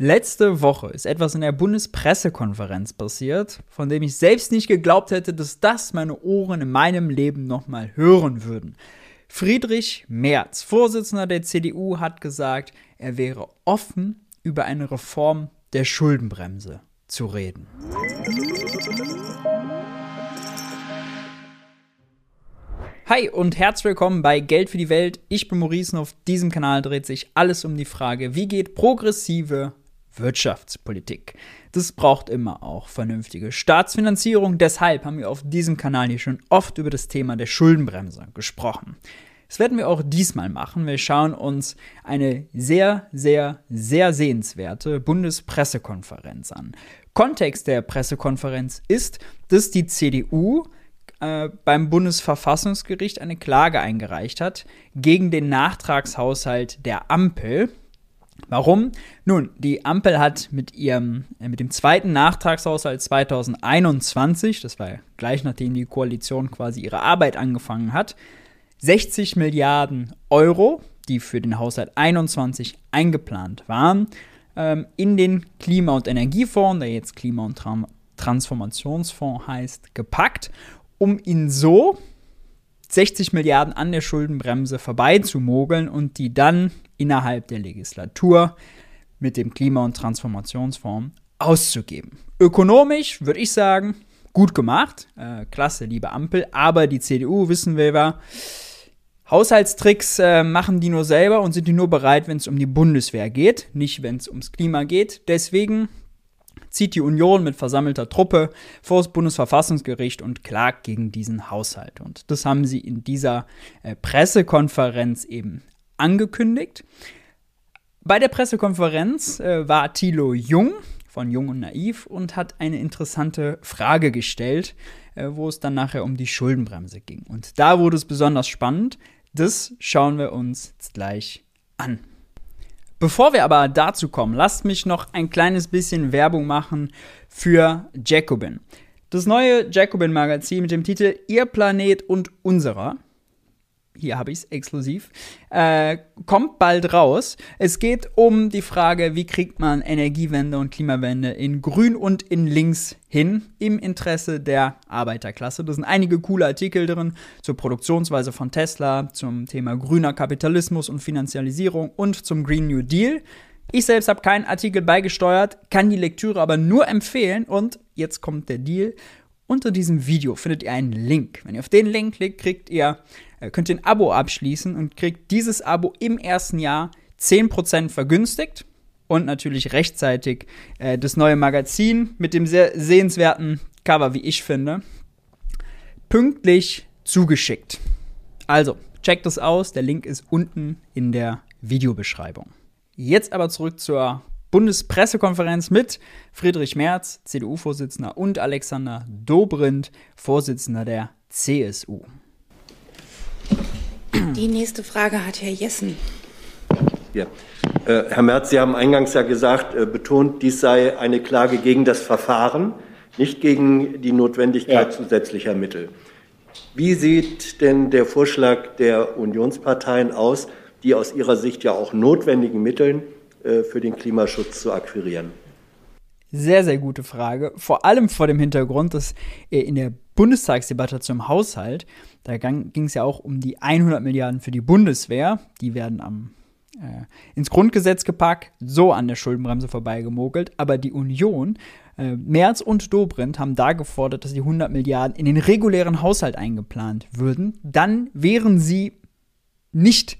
Letzte Woche ist etwas in der Bundespressekonferenz passiert, von dem ich selbst nicht geglaubt hätte, dass das meine Ohren in meinem Leben nochmal hören würden. Friedrich Merz, Vorsitzender der CDU, hat gesagt, er wäre offen, über eine Reform der Schuldenbremse zu reden. Hi und herzlich willkommen bei Geld für die Welt. Ich bin Maurice und auf diesem Kanal dreht sich alles um die Frage, wie geht progressive Wirtschaftspolitik. Das braucht immer auch vernünftige Staatsfinanzierung. Deshalb haben wir auf diesem Kanal hier schon oft über das Thema der Schuldenbremse gesprochen. Das werden wir auch diesmal machen. Wir schauen uns eine sehr, sehr, sehr sehenswerte Bundespressekonferenz an. Kontext der Pressekonferenz ist, dass die CDU äh, beim Bundesverfassungsgericht eine Klage eingereicht hat gegen den Nachtragshaushalt der Ampel. Warum? Nun, die Ampel hat mit ihrem, äh, mit dem zweiten Nachtragshaushalt 2021, das war gleich nachdem die Koalition quasi ihre Arbeit angefangen hat, 60 Milliarden Euro, die für den Haushalt 21 eingeplant waren, ähm, in den Klima- und Energiefonds, der jetzt Klima- und Tra Transformationsfonds heißt, gepackt, um ihn so 60 Milliarden an der Schuldenbremse vorbeizumogeln und die dann innerhalb der Legislatur mit dem Klima- und Transformationsfonds auszugeben. Ökonomisch würde ich sagen, gut gemacht, äh, klasse, liebe Ampel, aber die CDU, wissen wir ja, Haushaltstricks äh, machen die nur selber und sind die nur bereit, wenn es um die Bundeswehr geht, nicht wenn es ums Klima geht. Deswegen zieht die Union mit versammelter Truppe vor das Bundesverfassungsgericht und klagt gegen diesen Haushalt. Und das haben sie in dieser äh, Pressekonferenz eben angekündigt. Bei der Pressekonferenz äh, war Thilo Jung von Jung und Naiv und hat eine interessante Frage gestellt, äh, wo es dann nachher um die Schuldenbremse ging. Und da wurde es besonders spannend. Das schauen wir uns jetzt gleich an. Bevor wir aber dazu kommen, lasst mich noch ein kleines bisschen Werbung machen für Jacobin. Das neue Jacobin-Magazin mit dem Titel Ihr Planet und unserer hier habe ich es exklusiv, äh, kommt bald raus. Es geht um die Frage, wie kriegt man Energiewende und Klimawende in Grün und in Links hin im Interesse der Arbeiterklasse. Da sind einige coole Artikel drin zur Produktionsweise von Tesla, zum Thema grüner Kapitalismus und Finanzialisierung und zum Green New Deal. Ich selbst habe keinen Artikel beigesteuert, kann die Lektüre aber nur empfehlen und jetzt kommt der Deal. Unter diesem Video findet ihr einen Link. Wenn ihr auf den Link klickt, kriegt ihr äh, könnt ihr ein Abo abschließen und kriegt dieses Abo im ersten Jahr 10% vergünstigt und natürlich rechtzeitig äh, das neue Magazin mit dem sehr sehenswerten Cover, wie ich finde, pünktlich zugeschickt. Also, checkt das aus, der Link ist unten in der Videobeschreibung. Jetzt aber zurück zur Bundespressekonferenz mit Friedrich Merz, CDU-Vorsitzender, und Alexander Dobrindt, Vorsitzender der CSU. Die nächste Frage hat Herr Jessen. Ja. Äh, Herr Merz, Sie haben eingangs ja gesagt, äh, betont, dies sei eine Klage gegen das Verfahren, nicht gegen die Notwendigkeit ja. zusätzlicher Mittel. Wie sieht denn der Vorschlag der Unionsparteien aus, die aus Ihrer Sicht ja auch notwendigen Mitteln für den Klimaschutz zu akquirieren? Sehr, sehr gute Frage. Vor allem vor dem Hintergrund, dass in der Bundestagsdebatte zum Haushalt, da ging es ja auch um die 100 Milliarden für die Bundeswehr. Die werden am, äh, ins Grundgesetz gepackt, so an der Schuldenbremse vorbeigemogelt. Aber die Union, äh, Merz und Dobrindt haben da gefordert, dass die 100 Milliarden in den regulären Haushalt eingeplant würden. Dann wären sie nicht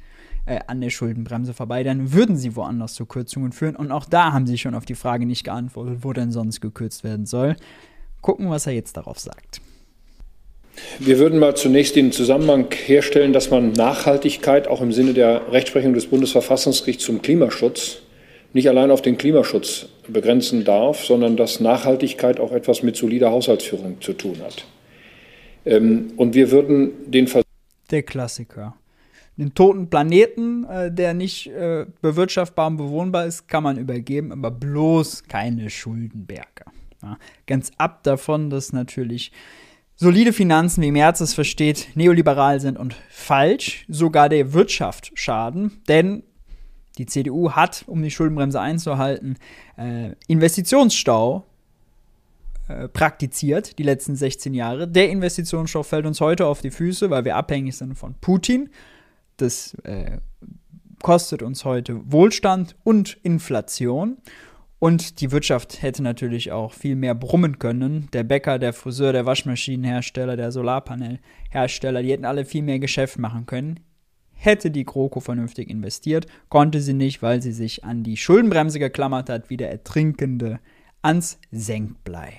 äh, an der Schuldenbremse vorbei, dann würden sie woanders zu Kürzungen führen. Und auch da haben sie schon auf die Frage nicht geantwortet, wo denn sonst gekürzt werden soll. Gucken, was er jetzt darauf sagt. Wir würden mal zunächst den Zusammenhang herstellen, dass man Nachhaltigkeit auch im Sinne der Rechtsprechung des Bundesverfassungsgerichts zum Klimaschutz nicht allein auf den Klimaschutz begrenzen darf, sondern dass Nachhaltigkeit auch etwas mit solider Haushaltsführung zu tun hat. Ähm, und wir würden den Vers Der Klassiker den toten Planeten, äh, der nicht äh, bewirtschaftbar und bewohnbar ist, kann man übergeben, aber bloß keine Schuldenberge. Ja, ganz ab davon, dass natürlich solide Finanzen, wie Merz es versteht, neoliberal sind und falsch, sogar der Wirtschaft schaden, denn Die CDU hat, um die Schuldenbremse einzuhalten, äh, Investitionsstau äh, praktiziert die letzten 16 Jahre. Der Investitionsstau fällt uns heute auf die Füße, weil wir abhängig sind von Putin. Das äh, kostet uns heute Wohlstand und Inflation. Und die Wirtschaft hätte natürlich auch viel mehr brummen können. Der Bäcker, der Friseur, der Waschmaschinenhersteller, der Solarpanelhersteller, die hätten alle viel mehr Geschäft machen können. Hätte die GroKo vernünftig investiert, konnte sie nicht, weil sie sich an die Schuldenbremse geklammert hat, wie der Ertrinkende ans Senkblei.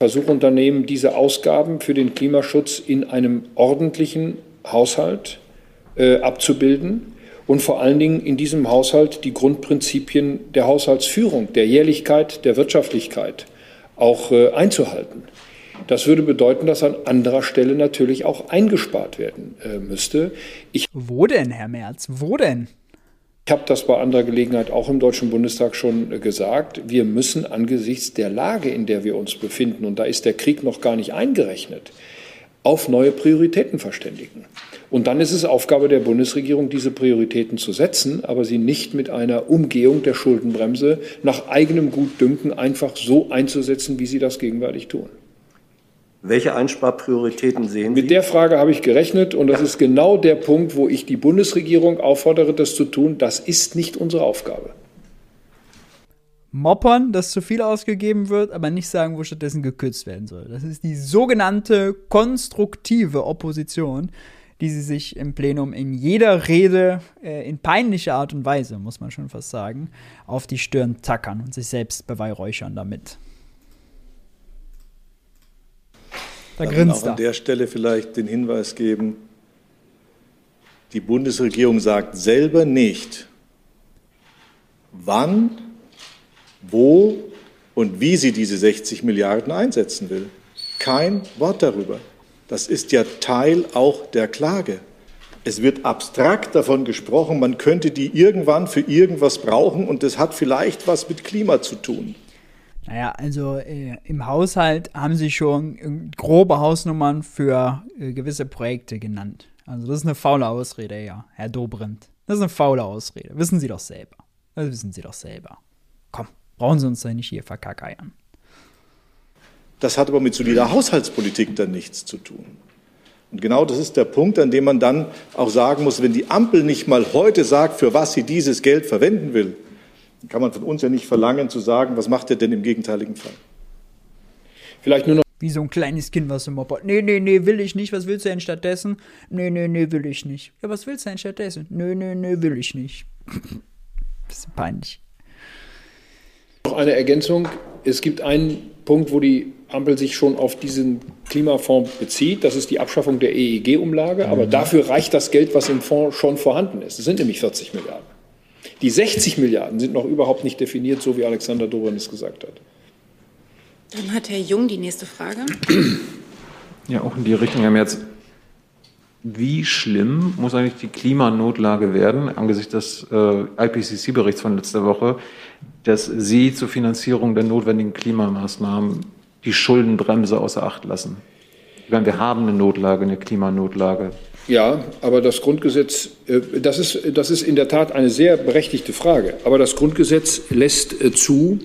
Versuchunternehmen, diese Ausgaben für den Klimaschutz in einem ordentlichen Haushalt äh, abzubilden und vor allen Dingen in diesem Haushalt die Grundprinzipien der Haushaltsführung, der Jährlichkeit, der Wirtschaftlichkeit auch äh, einzuhalten. Das würde bedeuten, dass an anderer Stelle natürlich auch eingespart werden äh, müsste. Ich Wo denn, Herr Merz? Wo denn? Ich habe das bei anderer Gelegenheit auch im Deutschen Bundestag schon äh, gesagt. Wir müssen angesichts der Lage, in der wir uns befinden, und da ist der Krieg noch gar nicht eingerechnet, auf neue Prioritäten verständigen. Und dann ist es Aufgabe der Bundesregierung, diese Prioritäten zu setzen, aber sie nicht mit einer Umgehung der Schuldenbremse nach eigenem Gutdünken einfach so einzusetzen, wie sie das gegenwärtig tun. Welche Einsparprioritäten sehen Sie? Mit der Frage habe ich gerechnet und das ja. ist genau der Punkt, wo ich die Bundesregierung auffordere, das zu tun. Das ist nicht unsere Aufgabe moppern, dass zu viel ausgegeben wird, aber nicht sagen, wo stattdessen gekürzt werden soll. Das ist die sogenannte konstruktive Opposition, die sie sich im Plenum in jeder Rede äh, in peinlicher Art und Weise, muss man schon fast sagen, auf die Stirn tackern und sich selbst beweihräuchern damit. Da Darf grinst auch an der Stelle vielleicht den Hinweis geben, die Bundesregierung sagt selber nicht, wann wo und wie sie diese 60 Milliarden einsetzen will. Kein Wort darüber. Das ist ja Teil auch der Klage. Es wird abstrakt davon gesprochen, man könnte die irgendwann für irgendwas brauchen und das hat vielleicht was mit Klima zu tun. Naja, also äh, im Haushalt haben sie schon grobe Hausnummern für äh, gewisse Projekte genannt. Also das ist eine faule Ausrede, ja, Herr Dobrindt. Das ist eine faule Ausrede. Wissen Sie doch selber. Das wissen Sie doch selber. Komm. Brauchen Sie uns da nicht hier verkackeiern. Das hat aber mit solider Haushaltspolitik dann nichts zu tun. Und genau das ist der Punkt, an dem man dann auch sagen muss, wenn die Ampel nicht mal heute sagt, für was sie dieses Geld verwenden will, dann kann man von uns ja nicht verlangen zu sagen, was macht er denn im gegenteiligen Fall. Vielleicht nur noch wie so ein kleines Kind, was im moppert. Nee, nee, nee, will ich nicht. Was willst du denn stattdessen? Nee, nee, nee, will ich nicht. Ja, was willst du denn stattdessen? Nee, nee, nee, will ich nicht. Bisschen peinlich. Noch eine Ergänzung. Es gibt einen Punkt, wo die Ampel sich schon auf diesen Klimafonds bezieht. Das ist die Abschaffung der EEG-Umlage. Aber mhm. dafür reicht das Geld, was im Fonds schon vorhanden ist. Das sind nämlich 40 Milliarden. Die 60 Milliarden sind noch überhaupt nicht definiert, so wie Alexander Dobrin es gesagt hat. Dann hat Herr Jung die nächste Frage. Ja, auch in die Richtung, Herr Merz. Wie schlimm muss eigentlich die Klimanotlage werden, angesichts des äh, IPCC-Berichts von letzter Woche, dass Sie zur Finanzierung der notwendigen Klimamaßnahmen die Schuldenbremse außer Acht lassen? Ich meine, wir haben eine Notlage, eine Klimanotlage. Ja, aber das Grundgesetz, äh, das ist, das ist in der Tat eine sehr berechtigte Frage. Aber das Grundgesetz lässt äh, zu,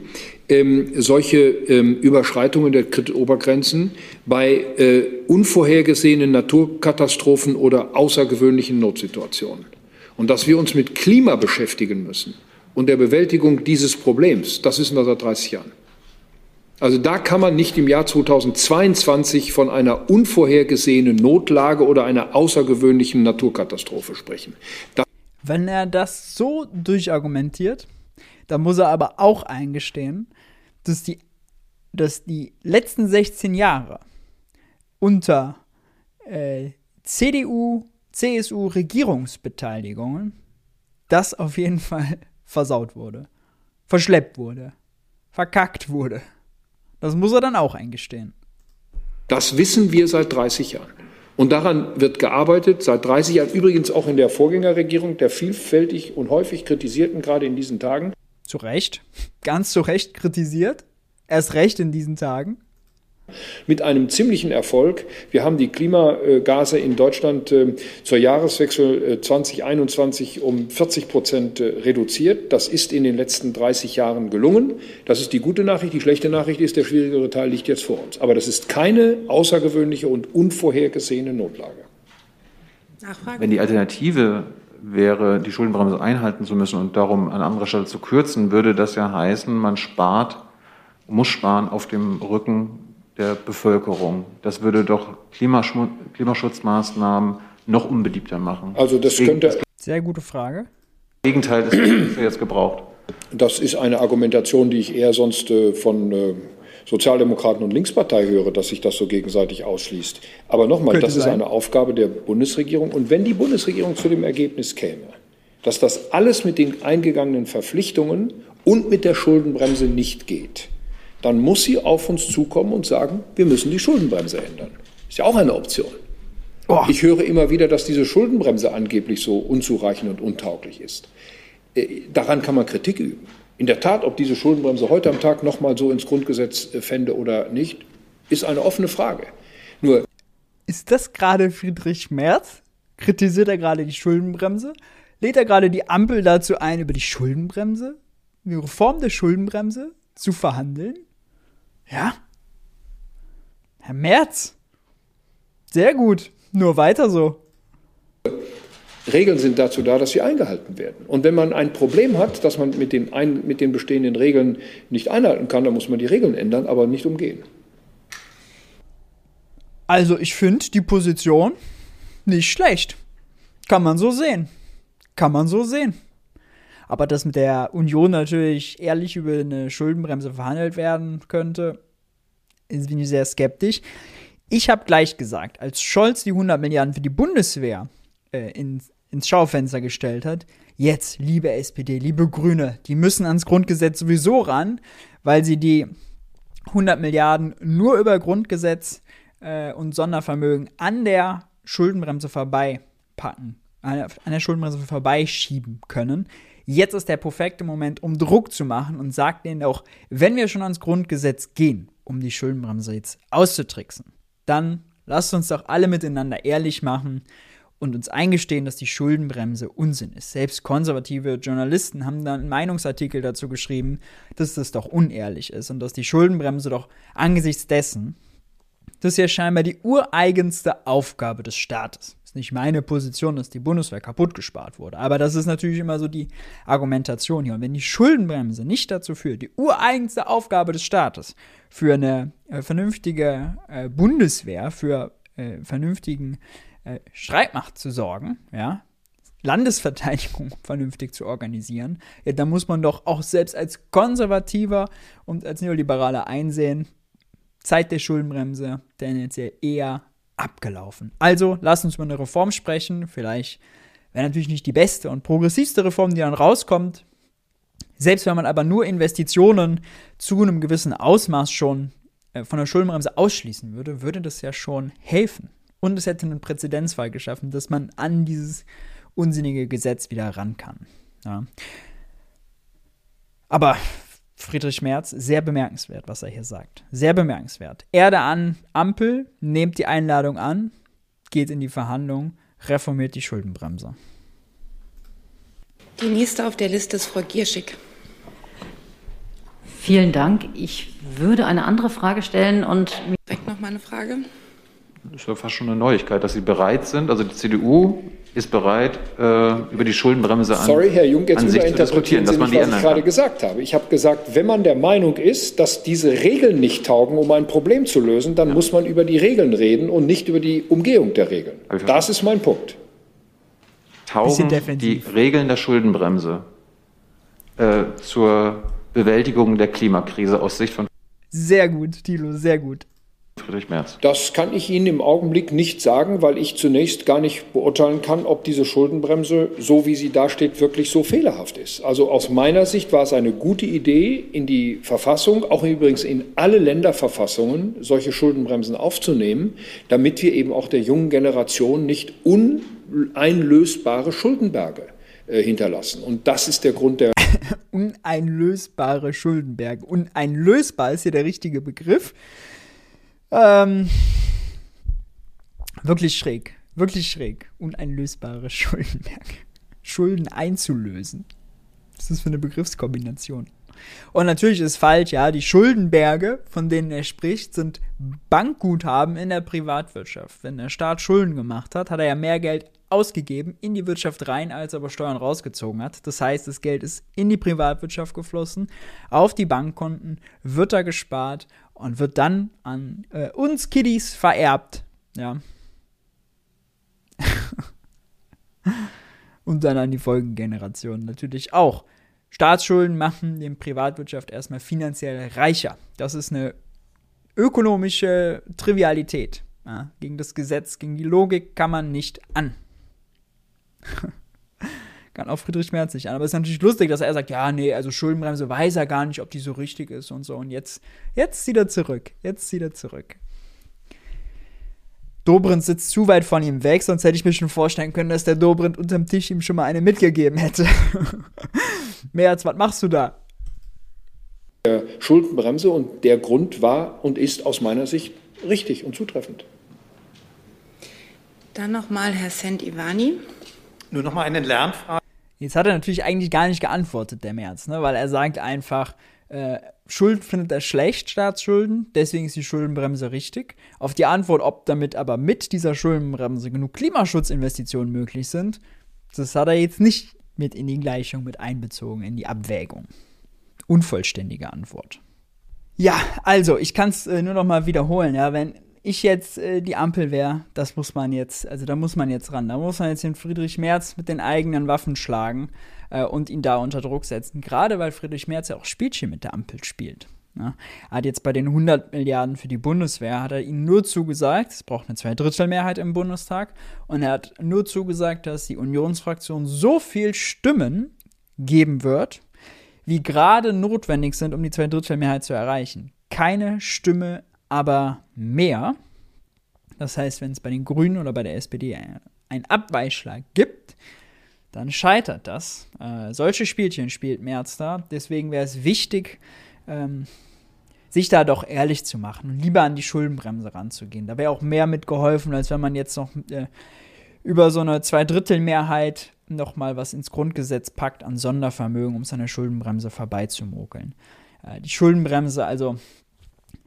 ähm, solche ähm, Überschreitungen der Kreditobergrenzen bei äh, unvorhergesehenen Naturkatastrophen oder außergewöhnlichen Notsituationen. Und dass wir uns mit Klima beschäftigen müssen und der Bewältigung dieses Problems, das wissen wir seit 30 Jahren. Also da kann man nicht im Jahr 2022 von einer unvorhergesehenen Notlage oder einer außergewöhnlichen Naturkatastrophe sprechen. Das Wenn er das so durchargumentiert, dann muss er aber auch eingestehen, dass die, dass die letzten 16 Jahre unter äh, CDU, CSU Regierungsbeteiligungen das auf jeden Fall versaut wurde, verschleppt wurde, verkackt wurde. Das muss er dann auch eingestehen. Das wissen wir seit 30 Jahren. Und daran wird gearbeitet, seit 30 Jahren, übrigens auch in der Vorgängerregierung, der vielfältig und häufig kritisierten, gerade in diesen Tagen. Zu Recht, ganz zu Recht kritisiert. Erst recht in diesen Tagen. mit einem ziemlichen Erfolg. Wir haben die Klimagase in Deutschland äh, zur Jahreswechsel 2021 um 40 Prozent reduziert. Das ist in den letzten 30 Jahren gelungen. Das ist die gute Nachricht. Die schlechte Nachricht ist, der schwierigere Teil liegt jetzt vor uns. Aber das ist keine außergewöhnliche und unvorhergesehene Notlage. Nachfrage? Wenn die Alternative wäre, die Schuldenbremse einhalten zu müssen und darum an anderer Stelle zu kürzen, würde das ja heißen, man spart, muss sparen auf dem Rücken der Bevölkerung. Das würde doch Klimaschutzmaßnahmen noch unbeliebter machen. Also das könnte. Sehr gute Frage. Das Gegenteil ist jetzt gebraucht. Das ist eine Argumentation, die ich eher sonst äh, von äh, Sozialdemokraten und Linkspartei höre, dass sich das so gegenseitig ausschließt. Aber nochmal, das sein. ist eine Aufgabe der Bundesregierung. Und wenn die Bundesregierung zu dem Ergebnis käme, dass das alles mit den eingegangenen Verpflichtungen und mit der Schuldenbremse nicht geht, dann muss sie auf uns zukommen und sagen, wir müssen die Schuldenbremse ändern. Ist ja auch eine Option. Oh. Ich höre immer wieder, dass diese Schuldenbremse angeblich so unzureichend und untauglich ist. Äh, daran kann man Kritik üben. In der Tat, ob diese Schuldenbremse heute am Tag noch mal so ins Grundgesetz äh, fände oder nicht, ist eine offene Frage. Nur ist das gerade Friedrich Merz? Kritisiert er gerade die Schuldenbremse? Lädt er gerade die Ampel dazu ein, über die Schuldenbremse, die Reform der Schuldenbremse zu verhandeln? Ja? Herr Merz? Sehr gut. Nur weiter so. Regeln sind dazu da, dass sie eingehalten werden. Und wenn man ein Problem hat, dass man mit den, ein, mit den bestehenden Regeln nicht einhalten kann, dann muss man die Regeln ändern, aber nicht umgehen. Also ich finde die Position nicht schlecht. Kann man so sehen. Kann man so sehen. Aber dass mit der Union natürlich ehrlich über eine Schuldenbremse verhandelt werden könnte, bin ich sehr skeptisch. Ich habe gleich gesagt, als Scholz die 100 Milliarden für die Bundeswehr äh, ins ins Schaufenster gestellt hat. Jetzt, liebe SPD, liebe Grüne, die müssen ans Grundgesetz sowieso ran, weil sie die 100 Milliarden nur über Grundgesetz äh, und Sondervermögen an der Schuldenbremse vorbeipacken, an der Schuldenbremse vorbeischieben können. Jetzt ist der perfekte Moment, um Druck zu machen und sagt denen auch, wenn wir schon ans Grundgesetz gehen, um die Schuldenbremse jetzt auszutricksen, dann lasst uns doch alle miteinander ehrlich machen und uns eingestehen, dass die Schuldenbremse Unsinn ist. Selbst konservative Journalisten haben dann einen Meinungsartikel dazu geschrieben, dass das doch unehrlich ist und dass die Schuldenbremse doch angesichts dessen, das ist ja scheinbar die ureigenste Aufgabe des Staates. Ist nicht meine Position, dass die Bundeswehr kaputt gespart wurde, aber das ist natürlich immer so die Argumentation hier. Und wenn die Schuldenbremse nicht dazu führt, die ureigenste Aufgabe des Staates für eine äh, vernünftige äh, Bundeswehr, für äh, vernünftigen äh, Streitmacht zu sorgen, ja, Landesverteidigung vernünftig zu organisieren, ja, dann muss man doch auch selbst als Konservativer und als Neoliberaler einsehen, Zeit der Schuldenbremse tendenziell eher abgelaufen. Also, lass uns über eine Reform sprechen. Vielleicht wäre natürlich nicht die beste und progressivste Reform, die dann rauskommt. Selbst wenn man aber nur Investitionen zu einem gewissen Ausmaß schon äh, von der Schuldenbremse ausschließen würde, würde das ja schon helfen. Und es hätte einen Präzedenzfall geschaffen, dass man an dieses unsinnige Gesetz wieder ran kann. Ja. Aber Friedrich Merz, sehr bemerkenswert, was er hier sagt. Sehr bemerkenswert. Erde an, Ampel, nehmt die Einladung an, geht in die Verhandlung, reformiert die Schuldenbremse. Die nächste auf der Liste ist Frau Gierschig. Vielen Dank. Ich würde eine andere Frage stellen und. Weg noch mal eine Frage. Das ist ja fast schon eine Neuigkeit, dass Sie bereit sind. Also die CDU ist bereit, äh, über die Schuldenbremse an, Sorry, Herr Jung, jetzt an sich zu diskutieren, dass man die was ich gerade gesagt habe. Ich habe gesagt, wenn man der Meinung ist, dass diese Regeln nicht taugen, um ein Problem zu lösen, dann ja. muss man über die Regeln reden und nicht über die Umgehung der Regeln. Das ist mein Punkt. Taugen die Regeln der Schuldenbremse äh, zur Bewältigung der Klimakrise aus Sicht von sehr gut, Thilo, sehr gut. Friedrich Merz? Das kann ich Ihnen im Augenblick nicht sagen, weil ich zunächst gar nicht beurteilen kann, ob diese Schuldenbremse, so wie sie dasteht, wirklich so fehlerhaft ist. Also aus meiner Sicht war es eine gute Idee, in die Verfassung, auch übrigens in alle Länderverfassungen, solche Schuldenbremsen aufzunehmen, damit wir eben auch der jungen Generation nicht uneinlösbare Schuldenberge äh, hinterlassen. Und das ist der Grund der uneinlösbare Schuldenberge. Uneinlösbar ist hier der richtige Begriff. Ähm, wirklich schräg. Wirklich schräg. Uneinlösbare Schuldenberge. Schulden einzulösen. Was ist das für eine Begriffskombination? Und natürlich ist falsch, ja, die Schuldenberge, von denen er spricht, sind Bankguthaben in der Privatwirtschaft. Wenn der Staat Schulden gemacht hat, hat er ja mehr Geld ausgegeben in die Wirtschaft rein, als er aber Steuern rausgezogen hat. Das heißt, das Geld ist in die Privatwirtschaft geflossen, auf die Bankkonten, wird da gespart und wird dann an äh, uns Kiddies vererbt. Ja. und dann an die Folgengenerationen natürlich auch. Staatsschulden machen die Privatwirtschaft erstmal finanziell reicher. Das ist eine ökonomische Trivialität. Ja, gegen das Gesetz, gegen die Logik kann man nicht an. kann auch Friedrich Merz nicht an. Aber es ist natürlich lustig, dass er sagt, ja, nee, also Schuldenbremse weiß er gar nicht, ob die so richtig ist und so. Und jetzt, jetzt zieht er zurück. Jetzt zieht er zurück. Dobrindt sitzt zu weit von ihm weg, sonst hätte ich mir schon vorstellen können, dass der Dobrindt unterm Tisch ihm schon mal eine mitgegeben hätte. Merz, was machst du da? Schuldenbremse und der Grund war und ist aus meiner Sicht richtig und zutreffend. Dann nochmal Herr Sent-Ivani. Nur nochmal eine Lernfrage. Jetzt hat er natürlich eigentlich gar nicht geantwortet, der Merz, ne? weil er sagt einfach, äh, Schuld findet er schlecht, Staatsschulden, deswegen ist die Schuldenbremse richtig. Auf die Antwort, ob damit aber mit dieser Schuldenbremse genug Klimaschutzinvestitionen möglich sind, das hat er jetzt nicht mit in die Gleichung mit einbezogen, in die Abwägung. Unvollständige Antwort. Ja, also, ich kann es äh, nur noch mal wiederholen, ja, wenn ich jetzt äh, die Ampel wäre, das muss man jetzt, also da muss man jetzt ran. Da muss man jetzt den Friedrich Merz mit den eigenen Waffen schlagen äh, und ihn da unter Druck setzen. Gerade weil Friedrich Merz ja auch Spielchen mit der Ampel spielt. Ja. Er hat jetzt bei den 100 Milliarden für die Bundeswehr, hat er ihnen nur zugesagt, es braucht eine Zweidrittelmehrheit im Bundestag, und er hat nur zugesagt, dass die Unionsfraktion so viel Stimmen geben wird, wie gerade notwendig sind, um die Zweidrittelmehrheit zu erreichen. Keine Stimme aber mehr. Das heißt, wenn es bei den Grünen oder bei der SPD einen Abweichschlag gibt, dann scheitert das. Äh, solche Spielchen spielt Merz da. Deswegen wäre es wichtig, ähm, sich da doch ehrlich zu machen und lieber an die Schuldenbremse ranzugehen. Da wäre auch mehr mitgeholfen, als wenn man jetzt noch äh, über so eine Zweidrittelmehrheit noch mal was ins Grundgesetz packt an Sondervermögen, um seine Schuldenbremse vorbeizumokeln. Äh, die Schuldenbremse, also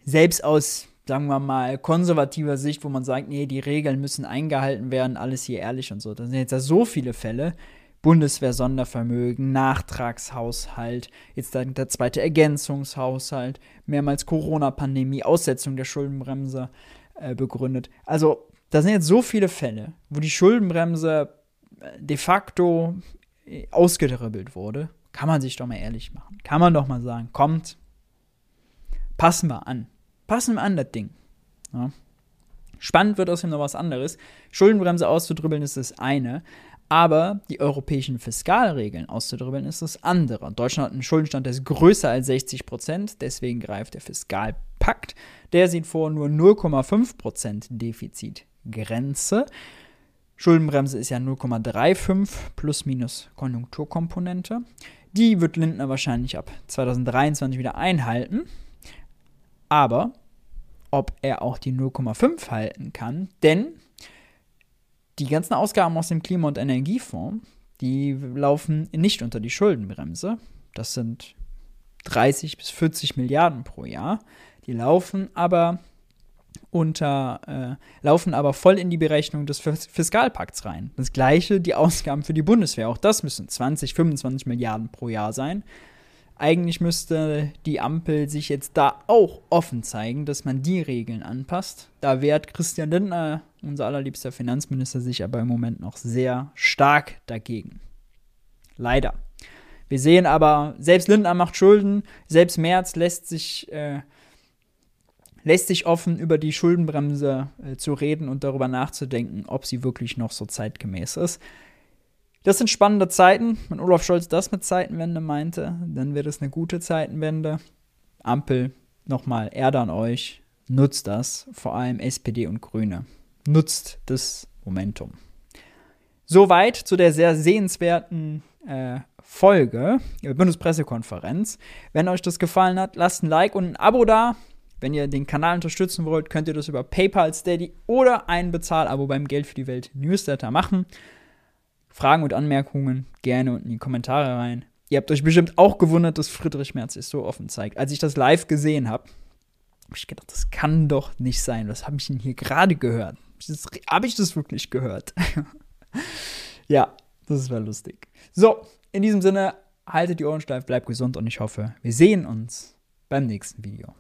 selbst aus, sagen wir mal, konservativer Sicht, wo man sagt, nee, die Regeln müssen eingehalten werden, alles hier ehrlich und so. Da sind jetzt ja so viele Fälle. Bundeswehr-Sondervermögen, Nachtragshaushalt, jetzt dann der zweite Ergänzungshaushalt, mehrmals Corona-Pandemie, Aussetzung der Schuldenbremse äh, begründet. Also, da sind jetzt so viele Fälle, wo die Schuldenbremse äh, de facto äh, ausgedribbelt wurde. Kann man sich doch mal ehrlich machen. Kann man doch mal sagen, kommt, passen wir an. Passen wir an, das Ding. Ja. Spannend wird außerdem noch was anderes. Schuldenbremse auszudribbeln ist das eine, aber die europäischen Fiskalregeln auszudribbeln ist das andere. Deutschland hat einen Schuldenstand, der ist größer als 60 Prozent, deswegen greift der Fiskalpakt. Der sieht vor nur 0,5 Prozent Defizitgrenze. Schuldenbremse ist ja 0,35 plus minus Konjunkturkomponente. Die wird Lindner wahrscheinlich ab 2023 wieder einhalten aber ob er auch die 0,5 halten kann, denn die ganzen Ausgaben aus dem Klima- und Energiefonds, die laufen nicht unter die Schuldenbremse. Das sind 30 bis 40 Milliarden pro Jahr. Die laufen aber unter, äh, laufen aber voll in die Berechnung des Fiskalpakts rein. Das gleiche die Ausgaben für die Bundeswehr. Auch das müssen 20, 25 Milliarden pro Jahr sein. Eigentlich müsste die Ampel sich jetzt da auch offen zeigen, dass man die Regeln anpasst. Da wehrt Christian Lindner, unser allerliebster Finanzminister, sich aber im Moment noch sehr stark dagegen. Leider. Wir sehen aber, selbst Lindner macht Schulden, selbst Merz lässt sich, äh, lässt sich offen über die Schuldenbremse äh, zu reden und darüber nachzudenken, ob sie wirklich noch so zeitgemäß ist. Das sind spannende Zeiten. Wenn Olaf Scholz das mit Zeitenwende meinte, dann wird es eine gute Zeitenwende. Ampel, nochmal Erde an euch. Nutzt das, vor allem SPD und Grüne. Nutzt das Momentum. Soweit zu der sehr sehenswerten äh, Folge der Bundespressekonferenz. Wenn euch das gefallen hat, lasst ein Like und ein Abo da. Wenn ihr den Kanal unterstützen wollt, könnt ihr das über PayPal, Steady oder ein Bezahlabo beim Geld für die Welt Newsletter machen. Fragen und Anmerkungen gerne unten in die Kommentare rein. Ihr habt euch bestimmt auch gewundert, dass Friedrich Merz sich so offen zeigt. Als ich das live gesehen habe, habe ich gedacht, das kann doch nicht sein. Was habe ich denn hier gerade gehört? Habe ich das wirklich gehört? ja, das war lustig. So, in diesem Sinne, haltet die Ohren steif, bleibt gesund und ich hoffe, wir sehen uns beim nächsten Video.